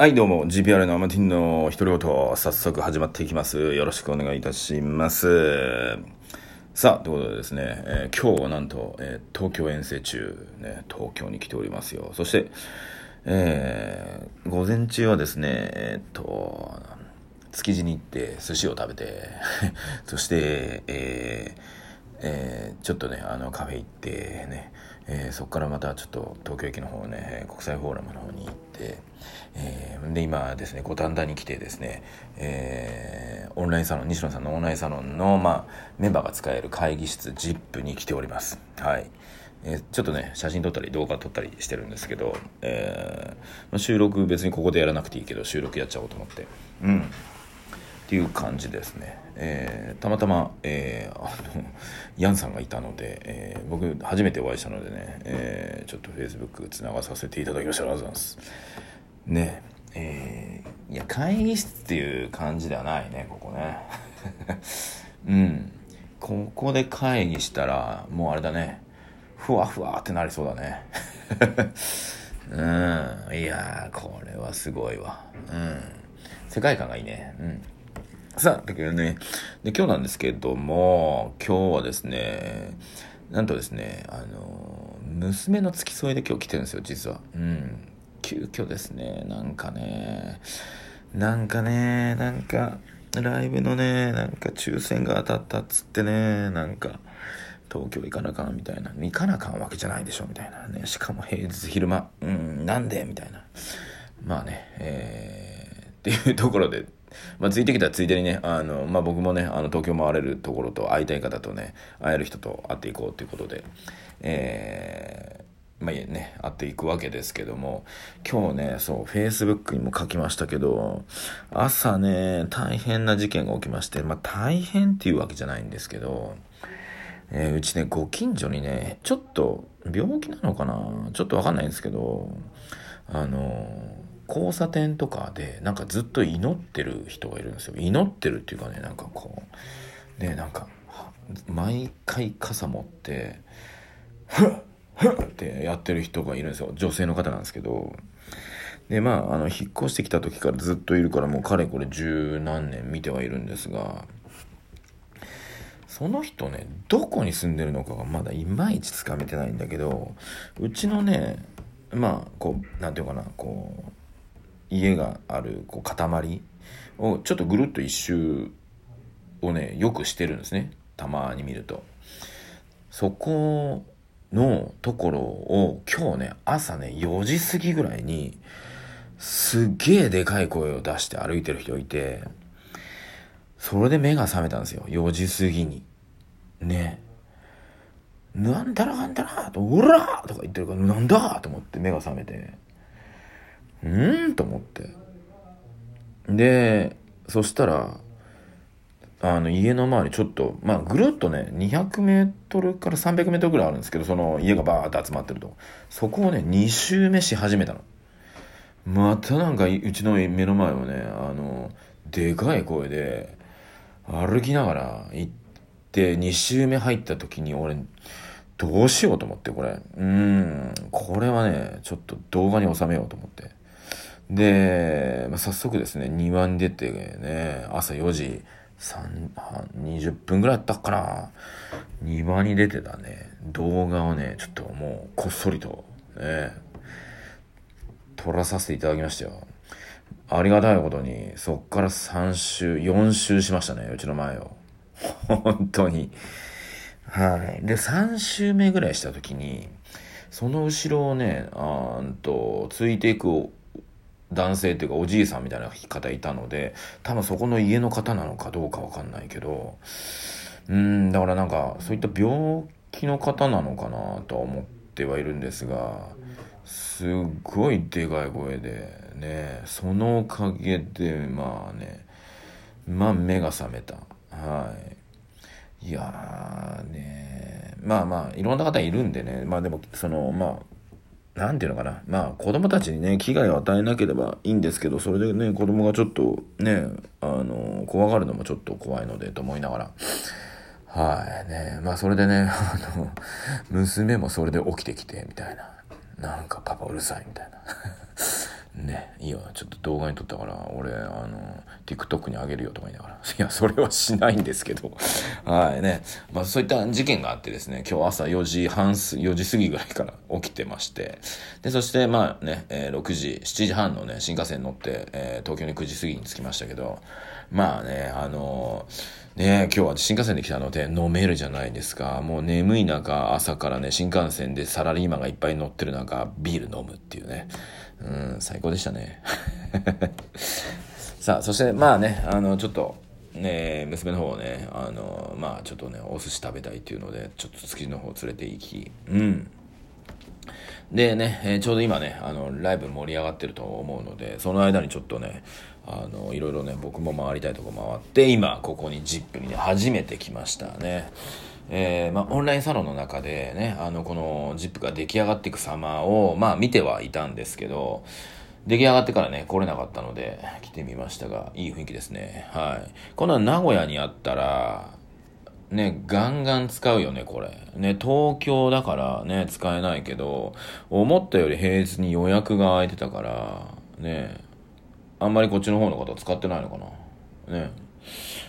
はい、どうも、GPR のアマティンの独り言、早速始まっていきます。よろしくお願いいたします。さあ、ということでですね、えー今日はなんと、えー東京遠征中、ね、東京に来ておりますよ。そして、えー午前中はですね、えーっと、築地に行って寿司を食べて、そして、えーえーちょっとね、あの、カフェ行ってね、えーそこからまたちょっと東京駅の方ね、国際フォーラムの方に行って、えーで、今ですね、五反田に来てですね、えオンラインサロン、西野さんのオンラインサロンの、まあ、メンバーが使える会議室 ZIP に来ております。はい。えちょっとね、写真撮ったり動画撮ったりしてるんですけど、えー収録別にここでやらなくていいけど、収録やっちゃおうと思って。うん。っていう感じですね。えーたまたま、えーあの、ヤンさんがいたので、えー僕初めてお会いしたのでね、えーちょっと Facebook つながさせていただきました。ありがとうございます。ねえーいや、会議室っていう感じではないね、ここね。うん。ここで会議したら、もうあれだね、ふわふわってなりそうだね。うん。いや、これはすごいわ。うん。世界観がいいね。うん。さあ、だけどね、で、今日なんですけども、今日はですね、なんとですね、あの、娘の付き添いで今日来てるんですよ、実は。うん。急遽ですね、なんかね、なんかね、なんか、ライブのね、なんか抽選が当たったっつってね、なんか、東京行かなかんみたいな。行かなかんわけじゃないでしょみたいなね。しかも平日昼間。うん、なんで？みたいな。まあね、えー、っていうところで、まあ、ついてきたらついでにね、あの、まあ、僕もね、あの、東京回れるところと会いたい方とね、会える人と会っていこうということで、えー、まあね、会っていくわけですけども、今日ね、そう、Facebook にも書きましたけど、朝ね、大変な事件が起きまして、まあ大変っていうわけじゃないんですけど、えーうちね、ご近所にね、ちょっと病気なのかなちょっとわかんないんですけど、あの、交差点とかで、なんかずっと祈ってる人がいるんですよ。祈ってるっていうかね、なんかこう、ね、なんか、毎回傘持って、ふっふっってやってる人がいるんですよ。女性の方なんですけど。で、まあ、あの、引っ越してきた時からずっといるから、もうかれこれ十何年見てはいるんですが、その人ね、どこに住んでるのかがまだいまいちつかめてないんだけど、うちのね、まあ、こう、なんていうかな、こう、家がある、こう、塊を、ちょっとぐるっと一周をね、よくしてるんですね。たまに見ると。そこのところを今日ね、朝ね、4時過ぎぐらいに、すっげえでかい声を出して歩いてる人いて、それで目が覚めたんですよ。4時過ぎに。ね。なんだらかんだらと、うらとか言ってるから、なんだと思って目が覚めて。うーん？と思って。で、そしたら、あの、家の周りちょっと、まあ、ぐるっとね、200メートルから300メートルぐらいあるんですけど、その家がバーって集まってると。そこをね、2周目し始めたの。またなんか、うちの目の前をね、あの、でかい声で、歩きながら行って、2周目入った時に俺、どうしようと思って、これ。うん、これはね、ちょっと動画に収めようと思って。で、まあ、早速ですね、庭に出てね、朝4時3、20分ぐらいだったかな。庭に出てたね、動画をね、ちょっともう、こっそりと、ね、撮らさせていただきましたよ。ありがたいことに、そっから3周、4周しましたね、うちの前を。本当に。はい。で、3周目ぐらいした時に、その後ろをね、あーんと、ついていく男性っていうかおじいさんみたいな方いたので、多分そこの家の方なのかどうかわかんないけど、うん、だからなんか、そういった病気の方なのかなとは思ってはいるんですが、すっごいでかい声でね、そのおかげで、まあね、まあ目が覚めた。はい。いやーね、まあまあ、いろんな方いるんでね、まあでも、その、まあ、なんていうのかな。まあ、子供たちにね、危害を与えなければいいんですけど、それでね、子供がちょっとね、あの、怖がるのもちょっと怖いので、と思いながら。はい、ね。まあ、それでね、あの、娘もそれで起きてきて、みたいな。なんかパパうるさい、みたいな。ね、いいよ、ちょっと動画に撮ったから、俺、あの、TikTok にあげるよとか言いながら。いや、それはしないんですけど。はいね。まあそういった事件があってですね、今日朝4時半す、4時過ぎぐらいから起きてまして。で、そしてまあね、えー、6時、7時半のね、新幹線に乗って、えー、東京に9時過ぎに着きましたけど、まあね、あのー、ね今日は新幹線で来たので飲めるじゃないですか。もう眠い中、朝からね、新幹線でサラリーマンがいっぱい乗ってる中、ビール飲むっていうね。うん、最高でしたね。さあ、そしてまあね、あの、ちょっと、ね、娘の方をね、あの、まあちょっとね、お寿司食べたいっていうので、ちょっと築地の方連れて行き、うん。でね、えー、ちょうど今ね、あの、ライブ盛り上がってると思うので、その間にちょっとね、あの、いろいろね、僕も回りたいとこ回って、今、ここに ZIP にね、初めて来ましたね。えー、まあ、オンラインサロンの中でね、あの、この ZIP が出来上がっていく様を、まあ、見てはいたんですけど、出来上がってからね、来れなかったので、来てみましたが、いい雰囲気ですね。はい。この名古屋にあったら、ね、ガンガン使うよね、これ。ね、東京だからね、使えないけど、思ったより平日に予約が空いてたから、ね、あんまりこっちの方の方使ってないのかな。ね、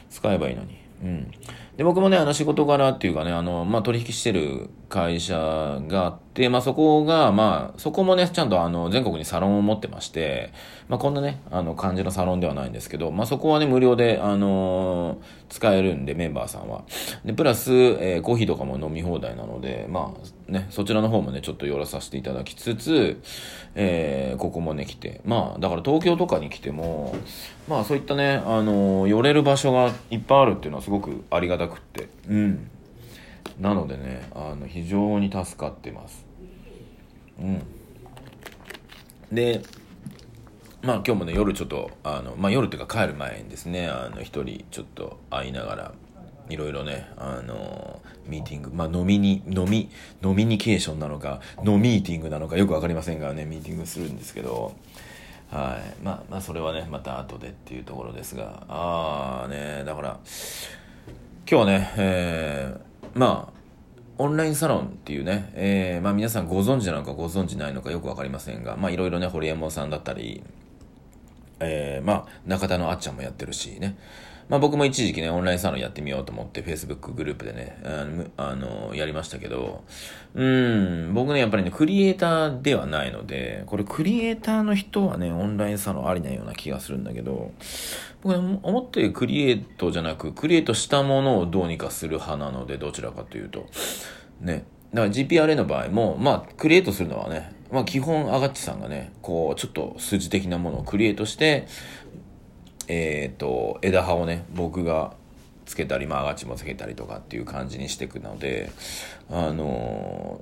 使えばいいのに。うん。で、僕もね、あの仕事柄っていうかね、あの、まあ、取引してる会社があって、まあ、そこが、まあ、そこもね、ちゃんとあの、全国にサロンを持ってまして、まあ、こんなね、あの、感じのサロンではないんですけど、まあ、そこはね、無料で、あのー、使えるんで、メンバーさんは。で、プラス、えー、コーヒーとかも飲み放題なので、まあ、ね、そちらの方もね、ちょっと寄らさせていただきつつ、えー、ここもね、来て、まあ、だから東京とかに来ても、まあ、そういったね、あの寄れる場所がいっぱいあるっていうのはすごくありがたくって、うん。なのでね、あの、非常に助かってます。うん。で、まあ今日もね、夜ちょっと、あの、まあ夜っていうか帰る前にですね、あの、一人ちょっと会いながら、いろいろね、あのミーティング、まあ飲みに、飲み、飲みニケーションなのか、飲ミーティングなのかよくわかりませんがね、ミーティングするんですけど、はい。まあ、まあ、それはね、また後でっていうところですが、ああね、だから、今日はね、えー、まあ、オンラインサロンっていうね、えー、まあ皆さんご存知なのかご存知ないのかよくわかりませんが、まあいろいろね、ホリエモンさんだったり、えー、まあ、中田のあっちゃんもやってるしね。まあ僕も一時期ね、オンラインサロンやってみようと思って、Facebook グループでね、あの、やりましたけど、うん、僕ね、やっぱりね、クリエイターではないので、これクリエイターの人はね、オンラインサロンありなような気がするんだけど、僕ね、思ってるクリエイトじゃなく、クリエイトしたものをどうにかする派なので、どちらかというと、ね。だから GPRA の場合も、まあ、クリエイトするのはね、まあ基本、アガッチさんがね、こう、ちょっと数字的なものをクリエイトして、えっ、ー、と、枝葉をね、僕がつけたり、まあ、アガチもつけたりとかっていう感じにしていくので、あの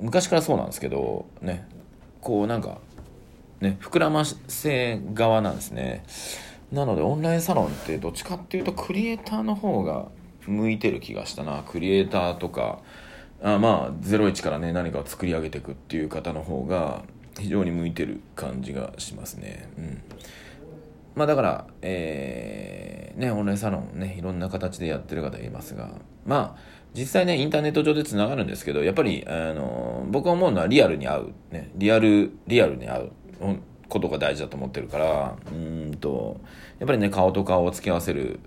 ー、昔からそうなんですけど、ね、こうなんか、ね、膨らませ側なんですね。なので、オンラインサロンってどっちかっていうと、クリエイターの方が向いてる気がしたな。クリエイターとか、あまあ01からね何かを作り上げていくっていう方の方が非常に向いてる感じがしますねうんまあだからえー、ねオンラインサロンねいろんな形でやってる方いますがまあ実際ねインターネット上でつながるんですけどやっぱりあの僕が思うのはリアルに会うねリアルリアルに会うことが大事だと思ってるからうんとやっぱりね顔と顔を付き合わせる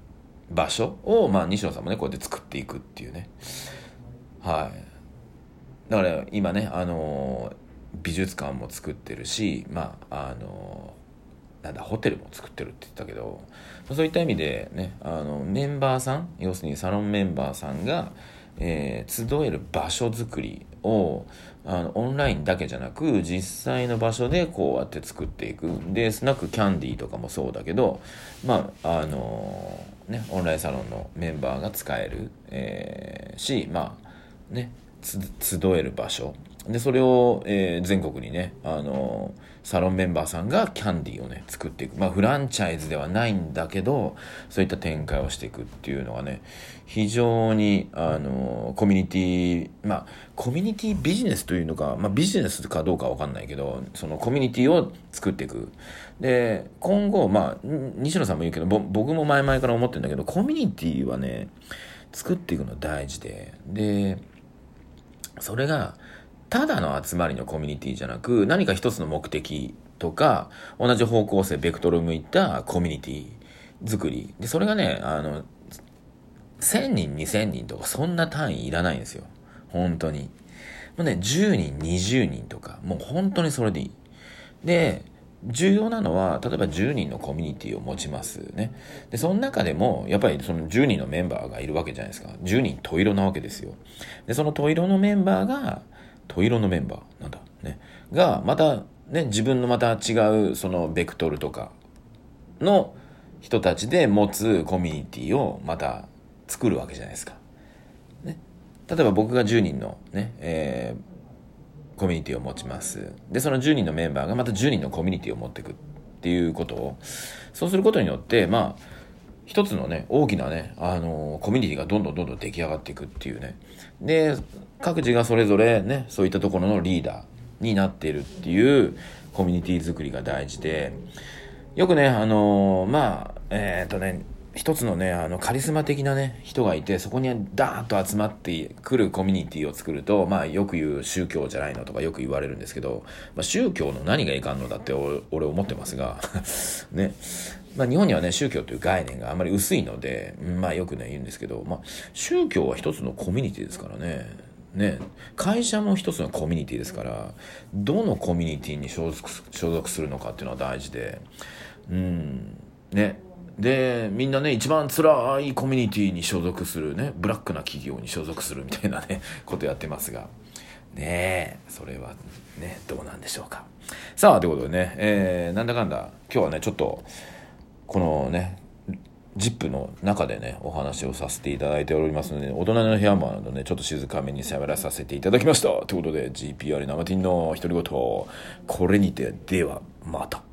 場所をまあ西野さんもねこうやって作っていくっていうね。はい。だから今ねあの美術館も作ってるしまああのなんだホテルも作ってるって言ったけどそういった意味でねあのメンバーさん要するにサロンメンバーさんが、えー、集える場所づくりをあのオンラインだけじゃなく実際の場所でこうやって作っていくでスナックキャンディーとかもそうだけどまああのねオンラインサロンのメンバーが使える、えー、しまあね、集える場所。で、それを、えー、全国にね、あのー、サロンメンバーさんがキャンディーをね、作っていく。まあ、フランチャイズではないんだけど、そういった展開をしていくっていうのがね、非常に、あのー、コミュニティ、まあ、コミュニティビジネスというのか、まあ、ビジネスかどうかわかんないけど、そのコミュニティを作っていく。で、今後、まあ、西野さんも言うけど、僕も前々から思ってるんだけど、コミュニティはね、作っていくの大事で、で、それが、ただの集まりのコミュニティじゃなく、何か一つの目的とか、同じ方向性、ベクトル向いたコミュニティ作り。で、それがね、あの、1000人、2000人とか、そんな単位いらないんですよ。本当に。もうね、10人、20人とか、もう本当にそれでいい。で、重要なのは、例えば10人のコミュニティを持ちますね。で、その中でも、やっぱりその10人のメンバーがいるわけじゃないですか。10人トイロなわけですよ。で、そのトイロのメンバーが、トイロのメンバーなんだ、ね。が、また、ね、自分のまた違う、その、ベクトルとかの人たちで持つコミュニティをまた作るわけじゃないですか。ね。例えば僕が10人のね、えー、コミュニティを持ちます。で、その10人のメンバーがまた10人のコミュニティを持っていくっていうことを、そうすることによって、まあ、一つのね、大きなね、あのー、コミュニティがどんどんどんどん出来上がっていくっていうね。で、各自がそれぞれね、そういったところのリーダーになっているっていうコミュニティ作りが大事で、よくね、あのー、まあ、えっ、とね、一つのね、あの、カリスマ的なね、人がいて、そこにダーッと集まってくるコミュニティを作ると、まあ、よく言う宗教じゃないのとかよく言われるんですけど、まあ、宗教の何がいかんのだって俺思ってますが、ね。まあ、日本にはね、宗教という概念があまり薄いので、まあ、よくね、言うんですけど、まあ、宗教は一つのコミュニティですからね。ね、会社も一つのコミュニティですから、どのコミュニティに所属するのかっていうのは大事で、うん、ね。で、みんなね、一番辛いコミュニティに所属するね、ブラックな企業に所属するみたいなね、ことやってますが、ねえ、それはね、どうなんでしょうか。さあ、ということでね、えー、なんだかんだ、今日はね、ちょっと、このね、ZIP の中でね、お話をさせていただいておりますので、大人の部屋もあるのね、ちょっと静かめに喋らさせていただきました。ということで、GPR 生ティンの独り言、これにて、では、また。